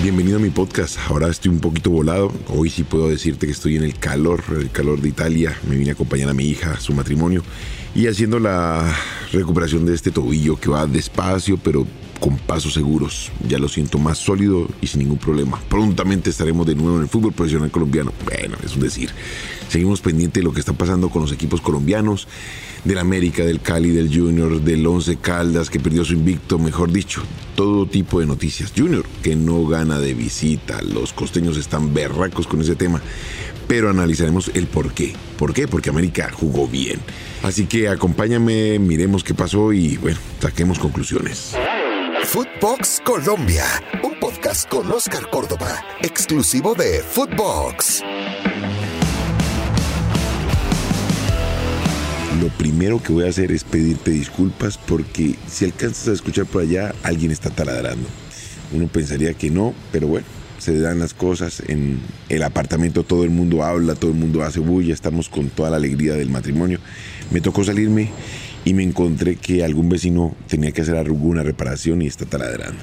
Bienvenido a mi podcast. Ahora estoy un poquito volado. Hoy sí puedo decirte que estoy en el calor, el calor de Italia. Me vine a acompañar a mi hija a su matrimonio y haciendo la recuperación de este tobillo que va despacio, pero con pasos seguros. Ya lo siento más sólido y sin ningún problema. Prontamente estaremos de nuevo en el fútbol profesional colombiano. Bueno, es un decir. Seguimos pendientes de lo que está pasando con los equipos colombianos, del América, del Cali, del Junior, del Once Caldas que perdió su invicto, mejor dicho, todo tipo de noticias. Junior que no gana de visita. Los costeños están berracos con ese tema pero analizaremos el por qué. ¿Por qué? Porque América jugó bien. Así que acompáñame, miremos qué pasó y bueno, saquemos conclusiones. Footbox Colombia, un podcast con Oscar Córdoba, exclusivo de Footbox. Lo primero que voy a hacer es pedirte disculpas porque si alcanzas a escuchar por allá, alguien está taladrando. Uno pensaría que no, pero bueno, se dan las cosas. En el apartamento todo el mundo habla, todo el mundo hace bulla, estamos con toda la alegría del matrimonio. Me tocó salirme y me encontré que algún vecino tenía que hacer alguna reparación y está taladrando.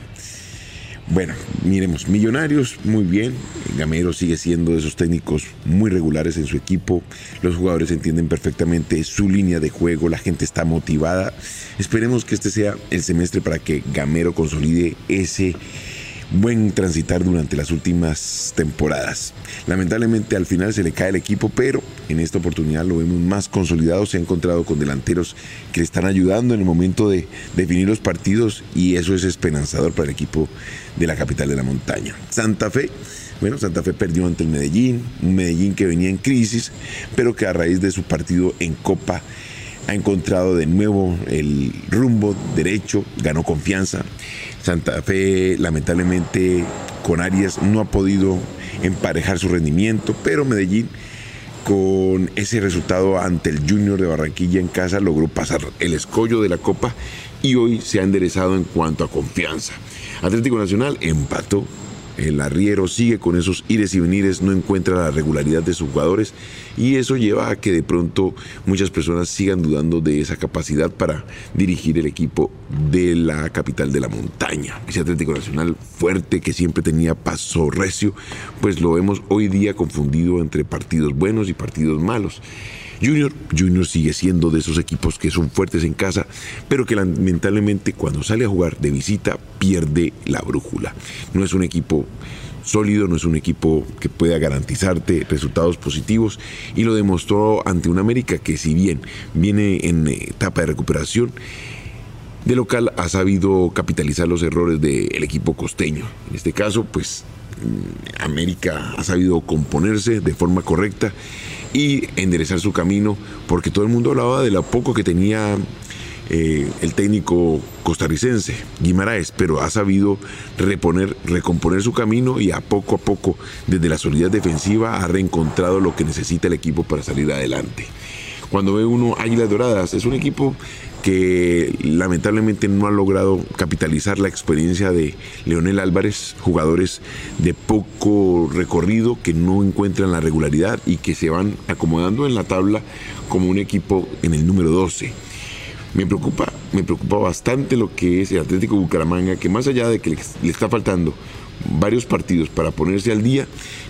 Bueno, miremos, Millonarios, muy bien. Gamero sigue siendo de esos técnicos muy regulares en su equipo. Los jugadores entienden perfectamente su línea de juego, la gente está motivada. Esperemos que este sea el semestre para que Gamero consolide ese buen transitar durante las últimas temporadas. Lamentablemente al final se le cae el equipo, pero en esta oportunidad lo vemos más consolidado, se ha encontrado con delanteros que le están ayudando en el momento de definir los partidos y eso es esperanzador para el equipo de la capital de la montaña. Santa Fe bueno, Santa Fe perdió ante el Medellín, un Medellín que venía en crisis, pero que a raíz de su partido en Copa ha encontrado de nuevo el rumbo derecho, ganó confianza. Santa Fe lamentablemente con Arias no ha podido emparejar su rendimiento, pero Medellín con ese resultado ante el Junior de Barranquilla en casa logró pasar el escollo de la Copa y hoy se ha enderezado en cuanto a confianza. Atlético Nacional empató el arriero sigue con esos ires y venires, no encuentra la regularidad de sus jugadores y eso lleva a que de pronto muchas personas sigan dudando de esa capacidad para dirigir el equipo de la capital de la montaña. Ese Atlético Nacional fuerte que siempre tenía paso recio, pues lo vemos hoy día confundido entre partidos buenos y partidos malos. Junior, Junior sigue siendo de esos equipos que son fuertes en casa, pero que lamentablemente cuando sale a jugar de visita pierde la brújula. No es un equipo sólido, no es un equipo que pueda garantizarte resultados positivos y lo demostró ante un América que si bien viene en etapa de recuperación, de local ha sabido capitalizar los errores del equipo costeño. En este caso, pues América ha sabido componerse de forma correcta y enderezar su camino, porque todo el mundo hablaba de lo poco que tenía eh, el técnico costarricense, Guimaraes, pero ha sabido reponer, recomponer su camino y a poco a poco, desde la solidez defensiva, ha reencontrado lo que necesita el equipo para salir adelante. Cuando ve uno Águilas Doradas, es un equipo que lamentablemente no ha logrado capitalizar la experiencia de Leonel Álvarez, jugadores de poco recorrido que no encuentran la regularidad y que se van acomodando en la tabla como un equipo en el número 12. Me preocupa, me preocupa bastante lo que es el Atlético Bucaramanga, que más allá de que le está faltando varios partidos para ponerse al día,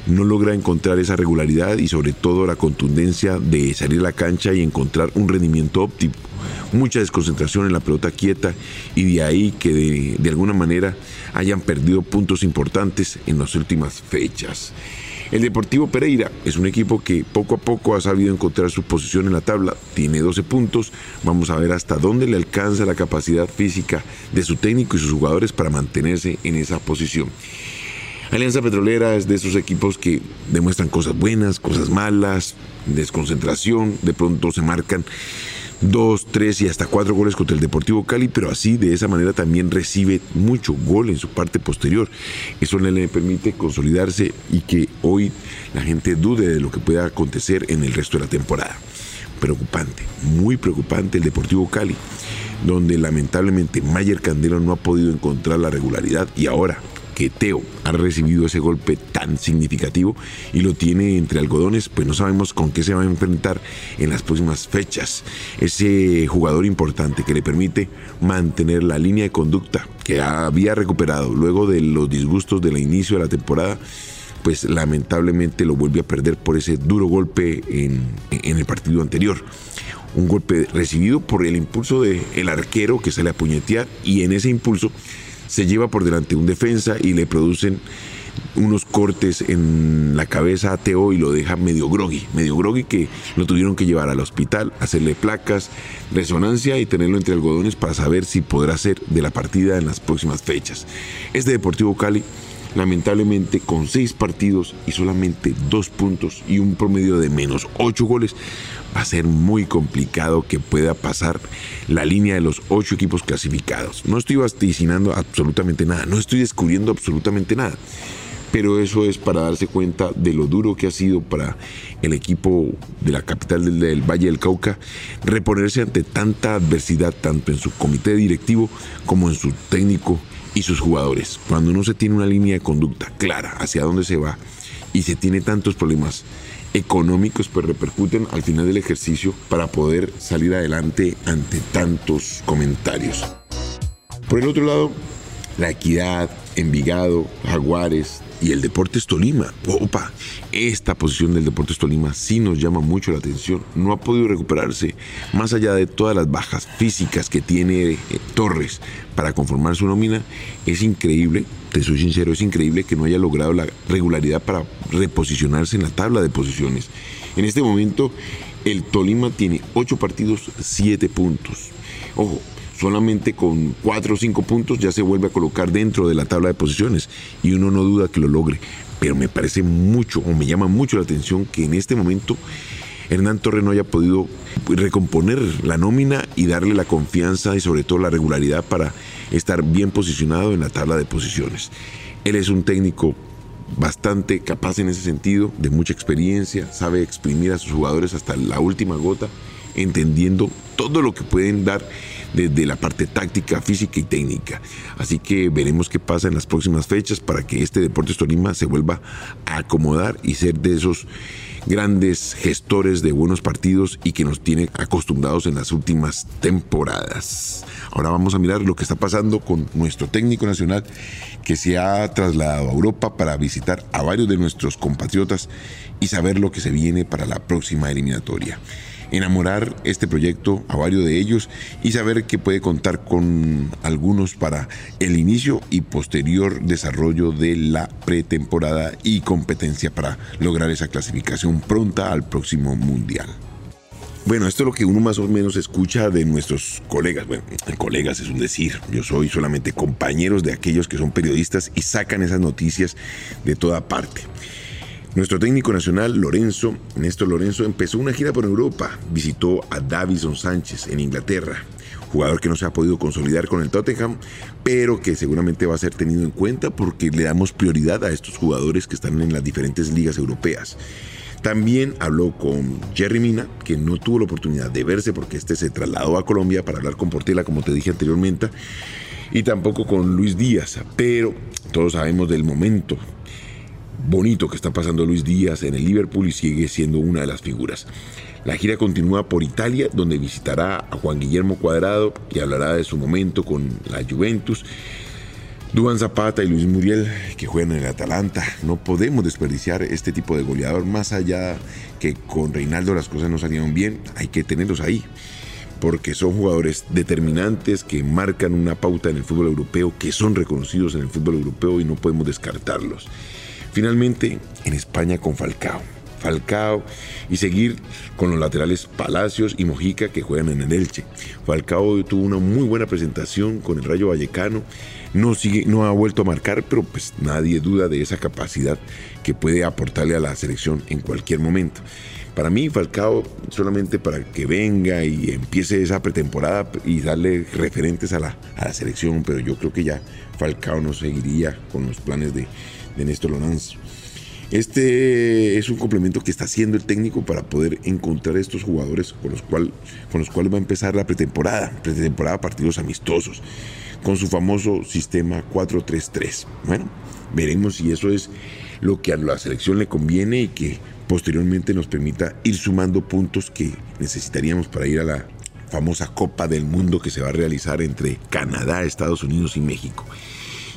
no logra encontrar esa regularidad y sobre todo la contundencia de salir a la cancha y encontrar un rendimiento óptimo. Mucha desconcentración en la pelota quieta y de ahí que de, de alguna manera hayan perdido puntos importantes en las últimas fechas. El Deportivo Pereira es un equipo que poco a poco ha sabido encontrar su posición en la tabla, tiene 12 puntos, vamos a ver hasta dónde le alcanza la capacidad física de su técnico y sus jugadores para mantenerse en esa posición. Alianza Petrolera es de esos equipos que demuestran cosas buenas, cosas malas, desconcentración, de pronto se marcan dos, tres y hasta cuatro goles contra el Deportivo Cali, pero así de esa manera también recibe mucho gol en su parte posterior. Eso le permite consolidarse y que hoy la gente dude de lo que pueda acontecer en el resto de la temporada. Preocupante, muy preocupante el Deportivo Cali, donde lamentablemente Mayer Candelo no ha podido encontrar la regularidad y ahora que Teo ha recibido ese golpe tan significativo y lo tiene entre algodones, pues no sabemos con qué se va a enfrentar en las próximas fechas. Ese jugador importante que le permite mantener la línea de conducta que había recuperado luego de los disgustos del inicio de la temporada pues lamentablemente lo vuelve a perder por ese duro golpe en, el partido anterior un golpe recibido por el impulso del el arquero que sale a puñetear y en ese impulso se lleva por delante un defensa y le producen unos cortes en la cabeza a Teo y lo deja medio groggy, medio groggy que lo tuvieron que llevar al hospital, hacerle placas, resonancia y tenerlo entre algodones para saber si podrá ser de la partida en las próximas fechas. Este Deportivo Cali lamentablemente con seis partidos y solamente dos puntos y un promedio de menos ocho goles, va a ser muy complicado que pueda pasar la línea de los ocho equipos clasificados. No estoy vaticinando absolutamente nada, no estoy descubriendo absolutamente nada. Pero eso es para darse cuenta de lo duro que ha sido para el equipo de la capital del, Valle del Cauca reponerse ante tanta adversidad, tanto en su comité directivo como en su técnico y sus jugadores. Cuando no se tiene una línea de conducta clara hacia dónde se va y se tiene tantos problemas económicos, pues repercuten al final del ejercicio para poder salir adelante ante tantos comentarios. Por el otro lado, la equidad, Envigado, Jaguares, y el Deportes Tolima. Opa, esta posición del Deportes Tolima sí nos llama mucho la atención. No ha podido recuperarse, más allá de todas las bajas físicas que tiene eh, Torres para conformar su nómina. Es increíble, te soy sincero, es increíble que no haya logrado la regularidad para reposicionarse en la tabla de posiciones. En este momento, el Tolima tiene 8 partidos, 7 puntos. Ojo, solamente con 4 o 5 puntos ya se vuelve a colocar dentro de la tabla de posiciones y uno no duda que lo logre. Pero me parece mucho o me llama mucho la atención que en este momento Hernán Torres no haya podido recomponer la nómina y darle la confianza y sobre todo la regularidad para estar bien posicionado en la tabla de posiciones. Él es un técnico bastante capaz en ese sentido, de mucha experiencia, sabe exprimir a sus jugadores hasta la última gota, entendiendo todo lo que pueden dar desde la parte táctica, física y técnica. Así que veremos qué pasa en las próximas fechas para que este Deportes Tolima se vuelva a acomodar y ser de esos grandes gestores de buenos partidos y que nos tiene acostumbrados en las últimas temporadas. Ahora vamos a mirar lo que está pasando con nuestro técnico nacional que se ha trasladado a Europa para visitar a varios de nuestros compatriotas y saber lo que se viene para la próxima eliminatoria enamorar este proyecto a varios de ellos y saber que puede contar con algunos para el inicio y posterior desarrollo de la pretemporada y competencia para lograr esa clasificación pronta al próximo mundial. Bueno, esto es lo que uno más o menos escucha de nuestros colegas. Bueno, colegas es un decir. Yo soy solamente compañeros de aquellos que son periodistas y sacan esas noticias de toda parte. Nuestro técnico nacional, Lorenzo, Néstor Lorenzo, empezó una gira por Europa. Visitó a Davison Sánchez en Inglaterra, jugador que no se ha podido consolidar con el Tottenham, pero que seguramente va a ser tenido en cuenta porque le damos prioridad a estos jugadores que están en las diferentes ligas europeas. También habló con Jerry Mina, que no tuvo la oportunidad de verse porque este se trasladó a Colombia para hablar con Portela, como te dije anteriormente, y tampoco con Luis Díaz, pero todos sabemos del momento bonito que está pasando Luis Díaz en el Liverpool y sigue siendo una de las figuras. La gira continúa por Italia, donde visitará a Juan Guillermo Cuadrado y hablará de su momento con la Juventus. Duan Zapata y Luis Muriel, que juegan en el Atalanta. No podemos desperdiciar este tipo de goleador, más allá que con Reinaldo las cosas no salieron bien, hay que tenerlos ahí porque son jugadores determinantes que marcan una pauta en el fútbol europeo, que son reconocidos en el fútbol europeo y no podemos descartarlos. Finalmente, en España con Falcao. Falcao y seguir con los laterales Palacios y Mojica que juegan en el Elche. Falcao tuvo una muy buena presentación con el Rayo Vallecano. No, sigue, no ha vuelto a marcar, pero pues nadie duda de esa capacidad que puede aportarle a la selección en cualquier momento. Para mí, Falcao, solamente para que venga y empiece esa pretemporada y darle referentes a la, a la selección, pero yo creo que ya Falcao no seguiría con los planes de, de Néstor Lorenzo. Este es un complemento que está haciendo el técnico para poder encontrar estos jugadores con los, con los cuales va a empezar la pretemporada, pretemporada partidos amistosos, con su famoso sistema 4-3-3. Bueno, veremos si eso es lo que a la selección le conviene y que posteriormente nos permita ir sumando puntos que necesitaríamos para ir a la famosa Copa del Mundo que se va a realizar entre Canadá, Estados Unidos y México.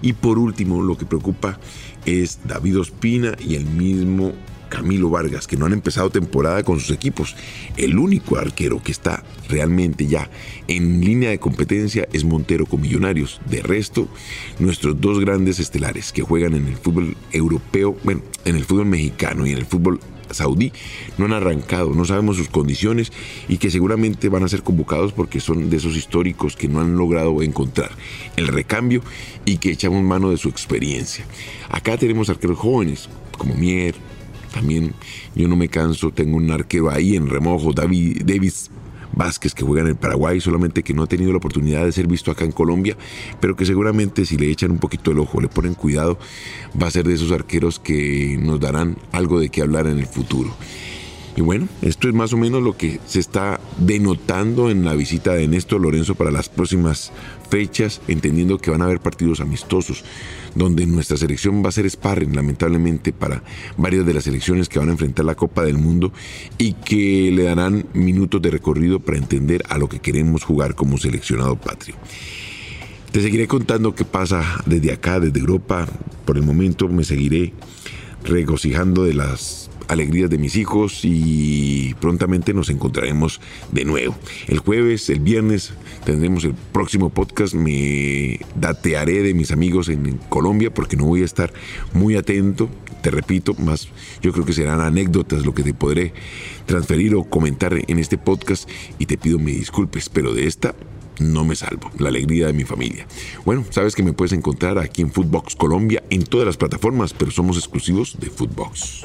Y por último, lo que preocupa es David Ospina y el mismo Camilo Vargas, que no han empezado temporada con sus equipos. El único arquero que está realmente ya en línea de competencia es Montero con Millonarios. De resto, nuestros dos grandes estelares que juegan en el fútbol europeo, bueno, en el fútbol mexicano y en el fútbol saudí no han arrancado, no sabemos sus condiciones y que seguramente van a ser convocados porque son de esos históricos que no han logrado encontrar el recambio y que echamos mano de su experiencia. Acá tenemos arqueros jóvenes como Mier, también yo no me canso, tengo un arquero ahí en remojo, David Davis Vázquez que juega en el Paraguay, solamente que no ha tenido la oportunidad de ser visto acá en Colombia, pero que seguramente si le echan un poquito el ojo, le ponen cuidado, va a ser de esos arqueros que nos darán algo de qué hablar en el futuro. Y bueno, esto es más o menos lo que se está denotando en la visita de Néstor Lorenzo para las próximas fechas, entendiendo que van a haber partidos amistosos, donde nuestra selección va a ser sparring, lamentablemente, para varias de las selecciones que van a enfrentar la Copa del Mundo y que le darán minutos de recorrido para entender a lo que queremos jugar como seleccionado patrio. Te seguiré contando qué pasa desde acá, desde Europa. Por el momento me seguiré regocijando de las alegrías de mis hijos y prontamente nos encontraremos de nuevo. El jueves, el viernes tendremos el próximo podcast. Me datearé de mis amigos en Colombia porque no voy a estar muy atento. Te repito, más yo creo que serán anécdotas lo que te podré transferir o comentar en este podcast y te pido me disculpes, pero de esta no me salvo. La alegría de mi familia. Bueno, sabes que me puedes encontrar aquí en Footbox Colombia en todas las plataformas, pero somos exclusivos de Footbox.